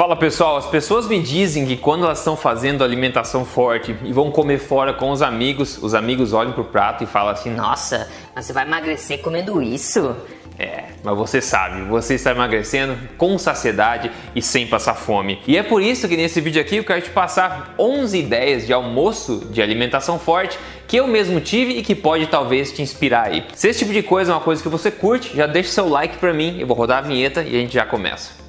Fala pessoal, as pessoas me dizem que quando elas estão fazendo alimentação forte e vão comer fora com os amigos, os amigos olham pro prato e falam assim: Nossa, você vai emagrecer comendo isso? É, mas você sabe, você está emagrecendo com saciedade e sem passar fome. E é por isso que nesse vídeo aqui eu quero te passar 11 ideias de almoço de alimentação forte que eu mesmo tive e que pode talvez te inspirar aí. Se esse tipo de coisa é uma coisa que você curte, já deixa seu like para mim, eu vou rodar a vinheta e a gente já começa.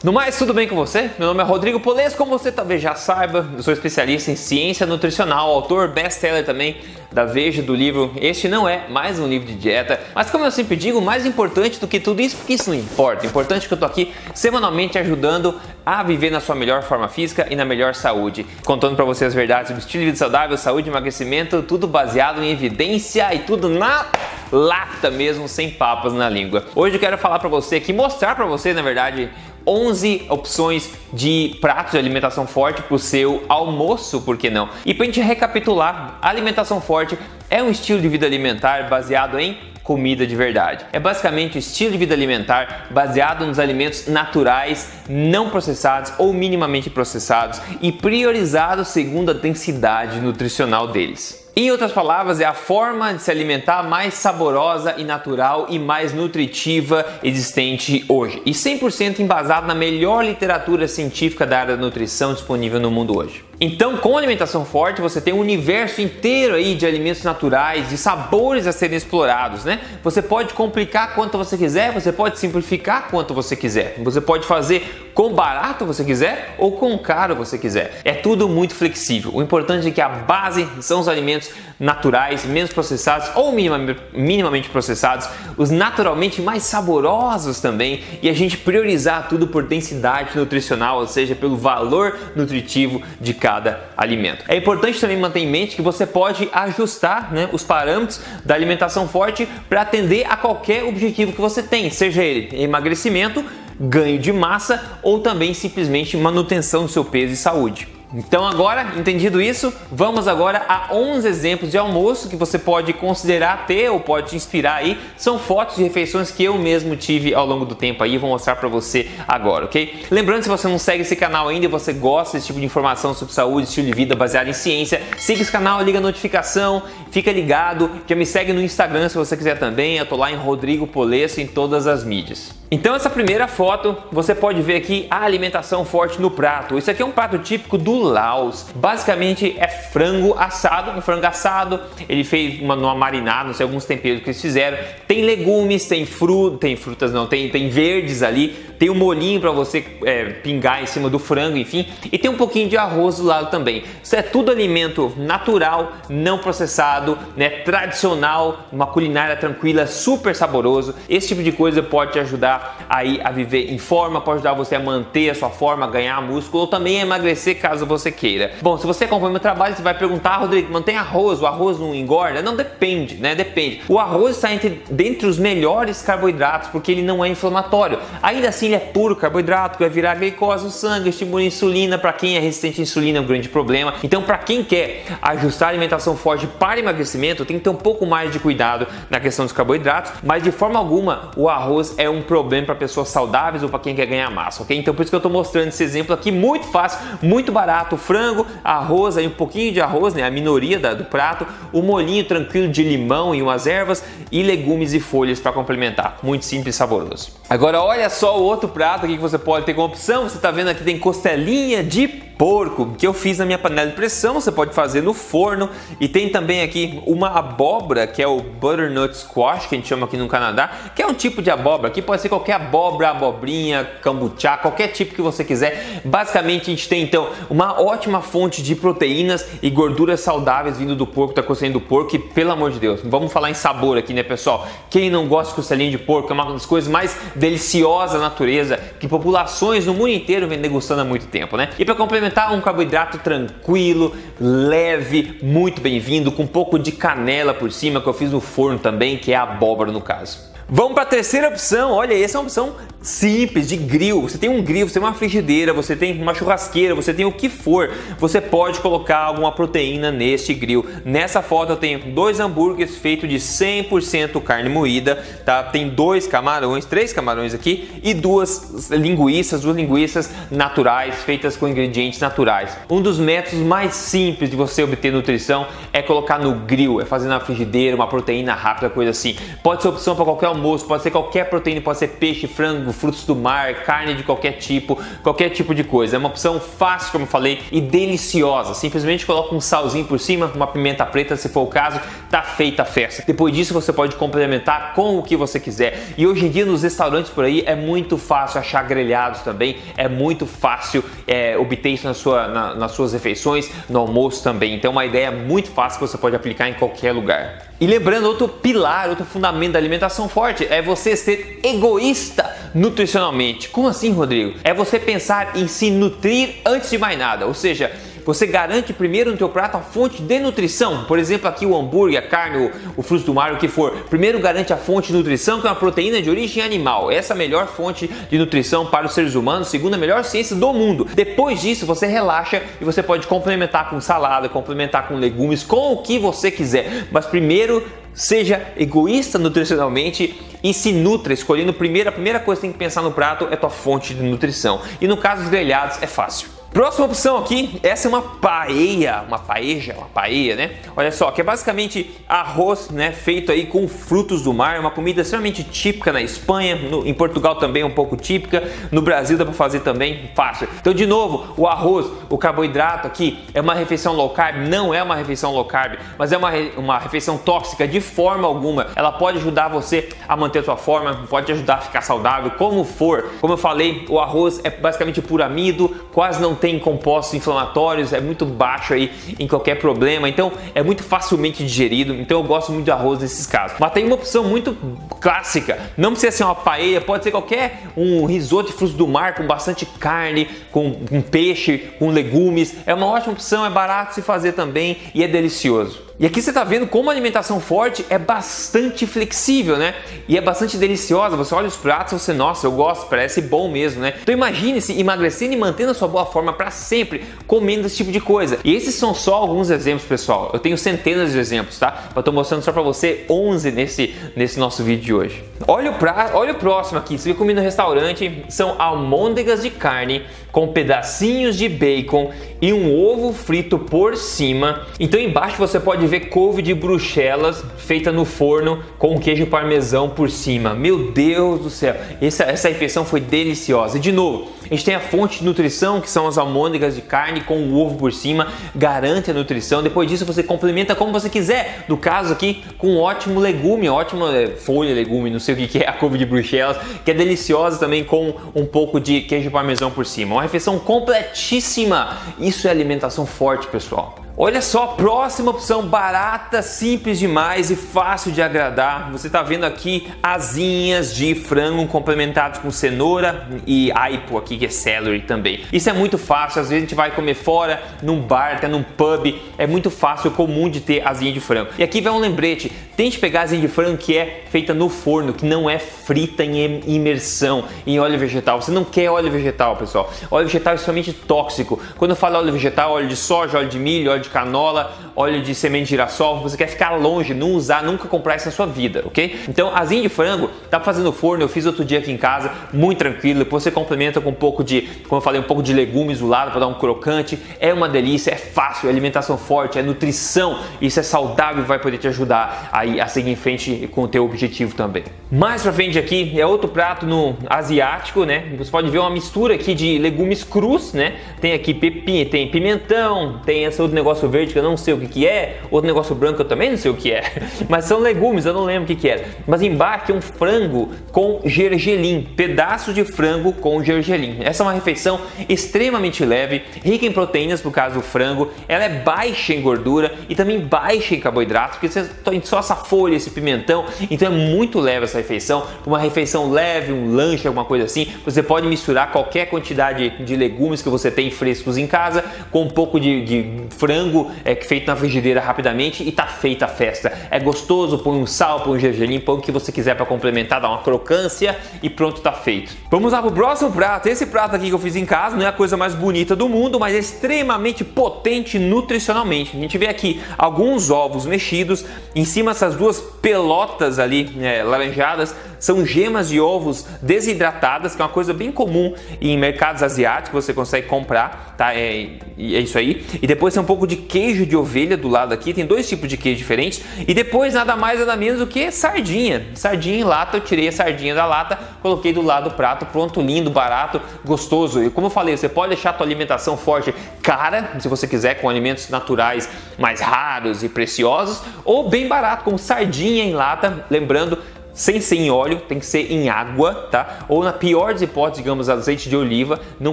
No mais, tudo bem com você? Meu nome é Rodrigo Poles, como você talvez já saiba, eu sou especialista em ciência nutricional, autor best-seller também da Veja do livro Este Não É Mais Um Livro de Dieta. Mas como eu sempre digo, mais importante do que tudo isso, porque isso não importa. Importante é que eu tô aqui semanalmente ajudando a viver na sua melhor forma física e na melhor saúde, contando para você as verdades do estilo de vida saudável, saúde emagrecimento, tudo baseado em evidência e tudo na lata mesmo, sem papas na língua. Hoje eu quero falar para você aqui, mostrar para você, na verdade, 11 opções de pratos de alimentação forte para o seu almoço, por que não? E para a gente recapitular, alimentação forte é um estilo de vida alimentar baseado em comida de verdade. É basicamente o estilo de vida alimentar baseado nos alimentos naturais, não processados ou minimamente processados e priorizados segundo a densidade nutricional deles. Em outras palavras, é a forma de se alimentar mais saborosa e natural e mais nutritiva existente hoje. E 100% embasado na melhor literatura científica da área da nutrição disponível no mundo hoje. Então, com alimentação forte, você tem um universo inteiro aí de alimentos naturais, de sabores a serem explorados, né? Você pode complicar quanto você quiser, você pode simplificar quanto você quiser. Você pode fazer com barato você quiser ou com caro você quiser. É tudo muito flexível. O importante é que a base são os alimentos naturais, menos processados ou minimamente processados, os naturalmente mais saborosos também, e a gente priorizar tudo por densidade nutricional, ou seja, pelo valor nutritivo de cada alimento. É importante também manter em mente que você pode ajustar né, os parâmetros da alimentação forte para atender a qualquer objetivo que você tem, seja ele emagrecimento, ganho de massa ou também simplesmente manutenção do seu peso e saúde. Então agora, entendido isso, vamos agora a 11 exemplos de almoço que você pode considerar ter ou pode te inspirar aí. São fotos de refeições que eu mesmo tive ao longo do tempo aí, vou mostrar para você agora, ok? Lembrando, se você não segue esse canal ainda e você gosta desse tipo de informação sobre saúde, estilo de vida baseado em ciência, siga esse canal, liga a notificação, fica ligado, já me segue no Instagram se você quiser também, eu tô lá em Rodrigo Polesso em todas as mídias. Então essa primeira foto, você pode ver aqui a alimentação forte no prato. Isso aqui é um prato típico do Laos. Basicamente é frango assado, um frango assado. Ele fez uma, marinada, não sei alguns temperos que eles fizeram. Tem legumes, tem fruta, tem frutas não, tem, tem verdes ali. Tem um molhinho para você é, pingar em cima do frango, enfim. E tem um pouquinho de arroz do lado também. Isso é tudo alimento natural, não processado, né? Tradicional, uma culinária tranquila, super saboroso. Esse tipo de coisa pode te ajudar aí a viver em forma, pode ajudar você a manter a sua forma, ganhar músculo ou também a emagrecer caso você queira. Bom, se você acompanha meu trabalho, você vai perguntar, ah, Rodrigo, mantém arroz, o arroz não engorda? Não, depende, né? Depende. O arroz está entre, dentre os melhores carboidratos porque ele não é inflamatório. Ainda assim, ele é puro carboidrato, que vai virar glicose no sangue, estimula a insulina. Para quem é resistente à insulina é um grande problema. Então, para quem quer ajustar a alimentação forte para emagrecimento, tem que ter um pouco mais de cuidado na questão dos carboidratos, mas de forma alguma o arroz é um problema para pessoas saudáveis ou para quem quer ganhar massa, ok? Então por isso que eu estou mostrando esse exemplo aqui, muito fácil, muito barato, frango, arroz, aí um pouquinho de arroz, né, a minoria da, do prato, o um molhinho tranquilo de limão e umas ervas e legumes e folhas para complementar, muito simples e saboroso. Agora olha só o outro prato aqui que você pode ter como opção, você está vendo aqui tem costelinha de porco que eu fiz na minha panela de pressão, você pode fazer no forno e tem também aqui uma abóbora que é o butternut squash que a gente chama aqui no Canadá, que é um tipo de abóbora que pode ser qualquer abóbora, abobrinha, cambuchá, qualquer tipo que você quiser. Basicamente a gente tem então uma ótima fonte de proteínas e gorduras saudáveis vindo do porco, da costelinha do porco e pelo amor de Deus, vamos falar em sabor aqui né pessoal? Quem não gosta de costelinha de porco é uma das coisas mais deliciosas da natureza que populações no mundo inteiro vem degustando há muito tempo, né? E para complementar experimentar um carboidrato tranquilo, leve, muito bem-vindo, com um pouco de canela por cima, que eu fiz no forno também, que é abóbora no caso. Vamos para a terceira opção. Olha, essa é uma opção simples de grill. Você tem um grill, você tem uma frigideira, você tem uma churrasqueira, você tem o que for. Você pode colocar alguma proteína neste grill. Nessa foto eu tenho dois hambúrgueres feitos de 100% carne moída, tá? Tem dois camarões, três camarões aqui e duas linguiças, duas linguiças naturais feitas com ingredientes naturais. Um dos métodos mais simples de você obter nutrição é colocar no grill, é fazer na frigideira, uma proteína rápida, coisa assim. Pode ser opção para qualquer almoço, pode ser qualquer proteína, pode ser peixe, frango, frutos do mar, carne de qualquer tipo, qualquer tipo de coisa. É uma opção fácil, como eu falei, e deliciosa. Simplesmente coloca um salzinho por cima, uma pimenta preta, se for o caso, tá feita a festa. Depois disso, você pode complementar com o que você quiser. E hoje em dia, nos restaurantes por aí, é muito fácil achar grelhados também, é muito fácil é, obter isso na sua, na, nas suas refeições, no almoço também. Então, é uma ideia muito fácil que você pode aplicar em qualquer lugar. E lembrando, outro pilar, outro fundamento da alimentação forte é você ser egoísta nutricionalmente. Como assim, Rodrigo? É você pensar em se nutrir antes de mais nada, ou seja, você garante primeiro no teu prato a fonte de nutrição. Por exemplo, aqui o hambúrguer, a carne, o, fruto do mar, o que for. Primeiro garante a fonte de nutrição, que é uma proteína de origem animal. Essa é a melhor fonte de nutrição para os seres humanos, segundo a melhor ciência do mundo. Depois disso, você relaxa e você pode complementar com salada, complementar com legumes, com o que você quiser. Mas primeiro seja egoísta nutricionalmente e se nutra, escolhendo primeiro, a primeira coisa que tem que pensar no prato é tua fonte de nutrição. E no caso dos grelhados é fácil. Próxima opção aqui, essa é uma paella, uma paeja, uma paella, né? Olha só, que é basicamente arroz, né, feito aí com frutos do mar, uma comida extremamente típica na Espanha, no, em Portugal também é um pouco típica, no Brasil dá para fazer também fácil. Então, de novo, o arroz, o carboidrato aqui é uma refeição low carb, não é uma refeição low carb, mas é uma, uma refeição tóxica de forma alguma. Ela pode ajudar você a manter a sua forma, pode ajudar a ficar saudável, como for. Como eu falei, o arroz é basicamente puro amido, quase não tem compostos inflamatórios, é muito baixo aí em qualquer problema, então é muito facilmente digerido. Então eu gosto muito de arroz nesses casos. Mas tem uma opção muito clássica, não precisa ser uma paella, pode ser qualquer um risoto de frutos do mar com bastante carne, com, com peixe, com legumes. É uma ótima opção, é barato se fazer também e é delicioso. E aqui você está vendo como a alimentação forte é bastante flexível, né? E é bastante deliciosa. Você olha os pratos você, nossa, eu gosto, parece bom mesmo, né? Então imagine-se emagrecendo e mantendo a sua boa forma para sempre, comendo esse tipo de coisa. E esses são só alguns exemplos, pessoal. Eu tenho centenas de exemplos, tá? Eu estou mostrando só para você 11 nesse, nesse nosso vídeo de hoje. Olha o, pra... olha o próximo aqui. Você comi no restaurante, são almôndegas de carne com pedacinhos de bacon e um ovo frito por cima. Então embaixo você pode ver couve de bruxelas feita no forno com queijo parmesão por cima. Meu Deus do céu, essa, essa refeição foi deliciosa. E de novo, a gente tem a fonte de nutrição, que são as almôndegas de carne com o ovo por cima, garante a nutrição. Depois disso, você complementa como você quiser. No caso aqui, com um ótimo legume, ótima é, folha, legume, não sei o que é, a couve de bruxelas, que é deliciosa também com um pouco de queijo parmesão por cima. Uma refeição completíssima. Isso é alimentação forte, pessoal. Olha só, próxima opção barata, simples demais e fácil de agradar. Você está vendo aqui asinhas de frango complementados com cenoura e aipo aqui que é celery também. Isso é muito fácil, às vezes a gente vai comer fora, num bar, até num pub, é muito fácil, comum de ter asinha de frango. E aqui vai um lembrete, tente pegar asinha de frango que é feita no forno, que não é frita em imersão em óleo vegetal. Você não quer óleo vegetal, pessoal. Óleo vegetal é extremamente tóxico. Quando eu falo óleo vegetal, óleo de soja, óleo de milho, óleo de canola, óleo de semente de girassol, você quer ficar longe, não usar, nunca comprar isso na sua vida, ok? Então, asinha de frango, tá fazendo forno, eu fiz outro dia aqui em casa, muito tranquilo, depois você complementa com um pouco de, como eu falei, um pouco de legumes do lado para dar um crocante, é uma delícia, é fácil, é alimentação forte, é nutrição, isso é saudável e vai poder te ajudar aí a seguir em frente com o teu objetivo também. Mais pra frente aqui é outro prato no asiático, né? Você pode ver uma mistura aqui de legumes crus, né? Tem aqui pepinha, tem pimentão, tem esse outro negócio verde que eu não sei o que, que é, outro negócio branco eu também não sei o que é, mas são legumes, eu não lembro o que, que é. Mas embaixo tem um frango com gergelim, pedaço de frango com gergelim. Essa é uma refeição extremamente leve, rica em proteínas, por causa do frango, ela é baixa em gordura e também baixa em carboidratos, porque você tem só essa folha, esse pimentão, então é muito leve essa refeição. Uma refeição leve, um lanche, alguma coisa assim, você pode misturar qualquer quantidade de legumes que você tem frescos em casa com um pouco de, de frango frango é, feito na, frigideira rapidamente e tá feita a festa. É gostoso, põe um sal, põe um gergelim, põe o que você quiser para complementar, dá uma crocância e pronto, tá feito. Vamos lá pro próximo prato. Esse prato aqui que eu fiz em casa não é a coisa mais bonita do mundo, mas é extremamente potente nutricionalmente. A gente vê aqui alguns ovos mexidos, em cima essas duas pelotas ali é, laranjadas são gemas de ovos desidratadas, que é uma coisa bem comum em mercados asiáticos, você consegue comprar, tá? É, é isso aí. E depois tem um pouco de queijo de ovelha do lado aqui, tem dois tipos de queijo diferentes. E depois nada mais nada menos do que sardinha. Sardinha em lata, eu tirei a sardinha da lata, coloquei do lado do prato, pronto, lindo, barato, gostoso. E como eu falei, você pode deixar a tua alimentação forte cara, se você quiser, com alimentos naturais mais raros e preciosos, ou bem barato, com sardinha em lata, lembrando sem ser em óleo, tem que ser em água, tá? Ou na pior das hipóteses, digamos, azeite de oliva. Não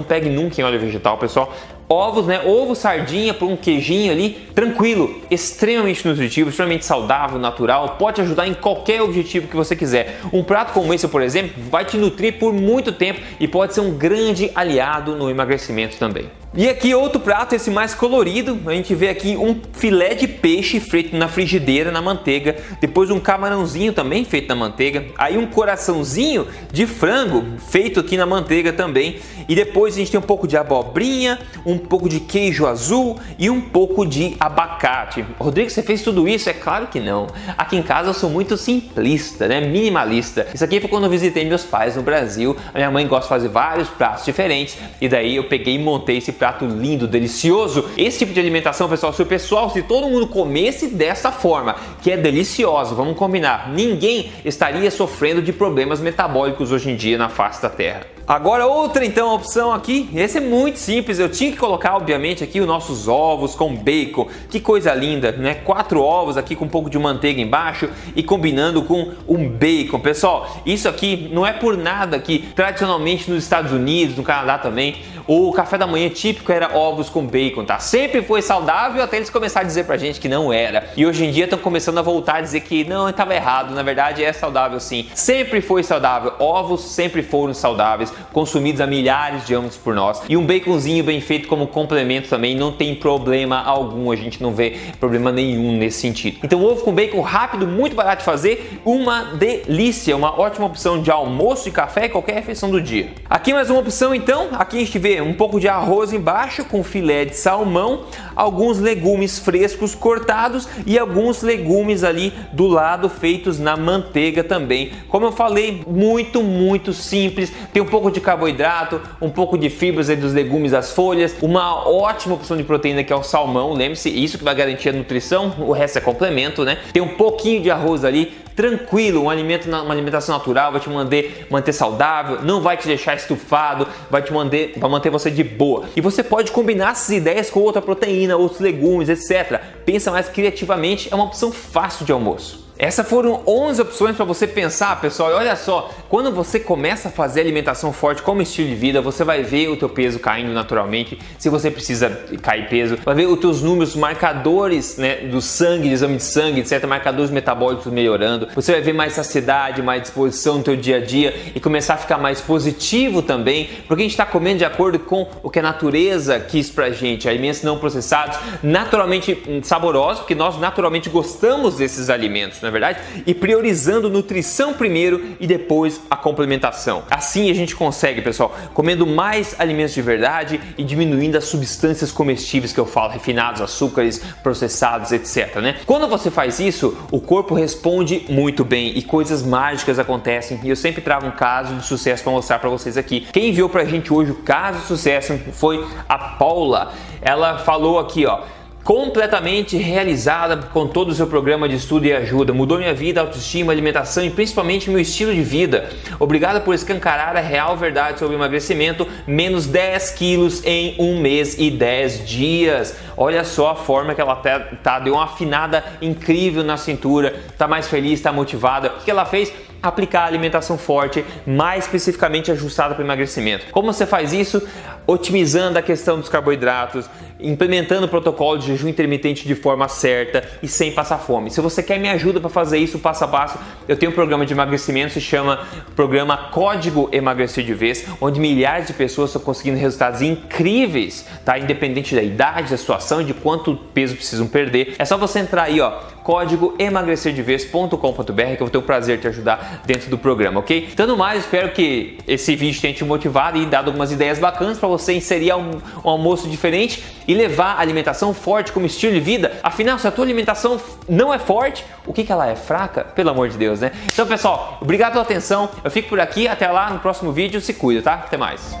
pegue nunca em óleo vegetal, pessoal. Ovos, né? Ovo, sardinha, por um queijinho ali, tranquilo, extremamente nutritivo, extremamente saudável, natural, pode ajudar em qualquer objetivo que você quiser. Um prato como esse, por exemplo, vai te nutrir por muito tempo e pode ser um grande aliado no emagrecimento também. E aqui outro prato, esse mais colorido, a gente vê aqui um filé de peixe feito na frigideira, na manteiga, depois um camarãozinho também feito na manteiga, aí um coraçãozinho de frango feito aqui na manteiga também, e depois a gente tem um pouco de abobrinha, um pouco de queijo azul e um pouco de abacate. Rodrigo, você fez tudo isso? É claro que não. Aqui em casa eu sou muito simplista, né? Minimalista. Isso aqui foi quando eu visitei meus pais no Brasil. A minha mãe gosta de fazer vários pratos diferentes e daí eu peguei e montei esse prato lindo, delicioso. Esse tipo de alimentação, pessoal, se o pessoal, se todo mundo comesse dessa forma, que é delicioso, vamos combinar, ninguém estaria sofrendo de problemas metabólicos hoje em dia na face da Terra. Agora outra então opção aqui, esse é muito simples, eu tinha que colocar obviamente aqui os nossos ovos com bacon, que coisa linda, né? Quatro ovos aqui com um pouco de manteiga embaixo e combinando com um bacon. Pessoal, isso aqui não é por nada que tradicionalmente nos Estados Unidos, no Canadá também, o café da manhã típico era ovos com bacon, tá? Sempre foi saudável até eles começarem a dizer pra gente que não era. E hoje em dia estão começando a voltar a dizer que não, estava errado, na verdade é saudável sim. Sempre foi saudável, ovos sempre foram saudáveis consumidos há milhares de anos por nós. E um baconzinho bem feito como complemento também não tem problema algum, a gente não vê problema nenhum nesse sentido. Então, ovo com bacon rápido, muito barato de fazer, uma delícia, uma ótima opção de almoço e café, qualquer refeição do dia. Aqui mais uma opção então, aqui a gente vê um pouco de arroz embaixo com filé de salmão, alguns legumes frescos cortados e alguns legumes ali do lado feitos na manteiga também. Como eu falei, muito, muito simples, tem um pouco pouco de carboidrato, um pouco de fibras dos legumes, das folhas, uma ótima opção de proteína que é o salmão, lembre-se, isso que vai garantir a nutrição, o resto é complemento, né? Tem um pouquinho de arroz ali, tranquilo, um alimento, uma alimentação natural, vai te manter, manter saudável, não vai te deixar estufado, vai te manter, vai manter você de boa. E você pode combinar essas ideias com outra proteína, outros legumes, etc. Pensa mais criativamente, é uma opção fácil de almoço. Essas foram 11 opções para você pensar, pessoal. E olha só, quando você começa a fazer alimentação forte como estilo de vida, você vai ver o teu peso caindo naturalmente. Se você precisa cair peso, vai ver os teus números, marcadores né, do sangue, de exame de sangue, etc, marcadores metabólicos melhorando. Você vai ver mais saciedade, mais disposição no teu dia a dia e começar a ficar mais positivo também, porque a gente está comendo de acordo com o que a natureza quis pra gente, alimentos não processados, naturalmente saborosos, porque nós naturalmente gostamos desses alimentos na é verdade? E priorizando nutrição primeiro e depois a complementação. Assim a gente consegue, pessoal, comendo mais alimentos de verdade e diminuindo as substâncias comestíveis que eu falo, refinados, açúcares, processados, etc. Né? Quando você faz isso, o corpo responde muito bem e coisas mágicas acontecem. E eu sempre trago um caso de sucesso para mostrar para vocês aqui. Quem enviou pra gente hoje o caso de sucesso foi a Paula. Ela falou aqui, ó completamente realizada com todo o seu programa de estudo e ajuda. Mudou minha vida, autoestima, alimentação e principalmente meu estilo de vida. Obrigada por escancarar a real verdade sobre emagrecimento, menos 10 quilos em um mês e 10 dias. Olha só a forma que ela tá, tá deu uma afinada incrível na cintura, tá mais feliz, tá motivada. O que ela fez? aplicar alimentação forte, mais especificamente ajustada para emagrecimento. Como você faz isso? Otimizando a questão dos carboidratos, implementando o protocolo de jejum intermitente de forma certa e sem passar fome. Se você quer me ajuda para fazer isso passo a passo, eu tenho um programa de emagrecimento se chama Programa Código Emagrecer de Vez, onde milhares de pessoas estão conseguindo resultados incríveis, tá? Independente da idade, da situação, de quanto peso precisam perder. É só você entrar aí, ó, código emagrecerdevez.com.br que eu vou ter o prazer de te ajudar dentro do programa, ok? No mais, espero que esse vídeo tenha te motivado e dado algumas ideias bacanas para você inserir um, um, almoço diferente e levar a alimentação forte como estilo de vida. Afinal, se a tua alimentação não é forte, o que, que ela é? Fraca? Pelo amor de Deus, né? Então, pessoal, obrigado pela atenção. Eu fico por aqui. Até lá no próximo vídeo. Se cuida, tá? Até mais.